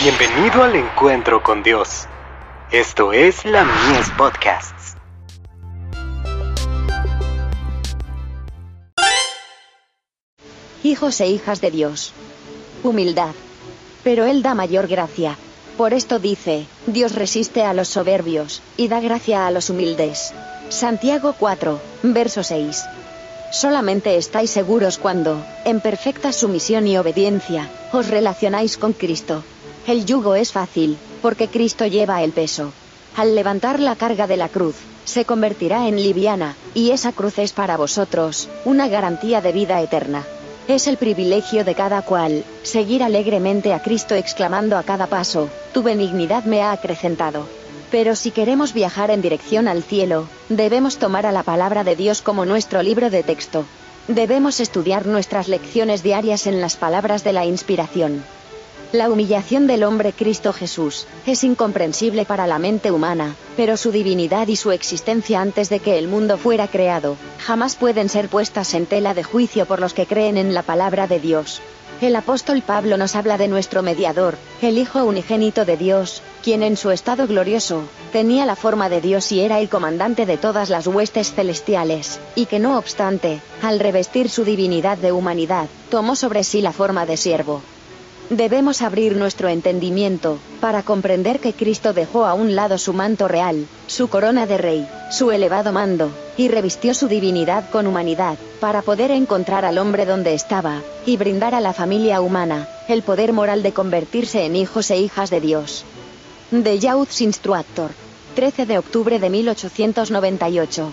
Bienvenido al encuentro con Dios. Esto es la Mies Podcasts. Hijos e hijas de Dios. Humildad. Pero Él da mayor gracia. Por esto dice, Dios resiste a los soberbios, y da gracia a los humildes. Santiago 4, verso 6. Solamente estáis seguros cuando, en perfecta sumisión y obediencia, os relacionáis con Cristo. El yugo es fácil, porque Cristo lleva el peso. Al levantar la carga de la cruz, se convertirá en liviana, y esa cruz es para vosotros, una garantía de vida eterna. Es el privilegio de cada cual, seguir alegremente a Cristo exclamando a cada paso, tu benignidad me ha acrecentado. Pero si queremos viajar en dirección al cielo, debemos tomar a la palabra de Dios como nuestro libro de texto. Debemos estudiar nuestras lecciones diarias en las palabras de la inspiración. La humillación del hombre Cristo Jesús es incomprensible para la mente humana, pero su divinidad y su existencia antes de que el mundo fuera creado, jamás pueden ser puestas en tela de juicio por los que creen en la palabra de Dios. El apóstol Pablo nos habla de nuestro mediador, el Hijo unigénito de Dios, quien en su estado glorioso, tenía la forma de Dios y era el comandante de todas las huestes celestiales, y que no obstante, al revestir su divinidad de humanidad, tomó sobre sí la forma de siervo. Debemos abrir nuestro entendimiento, para comprender que Cristo dejó a un lado su manto real, su corona de rey, su elevado mando, y revistió su divinidad con humanidad, para poder encontrar al hombre donde estaba, y brindar a la familia humana, el poder moral de convertirse en hijos e hijas de Dios. De Youth Instructor. 13 de octubre de 1898.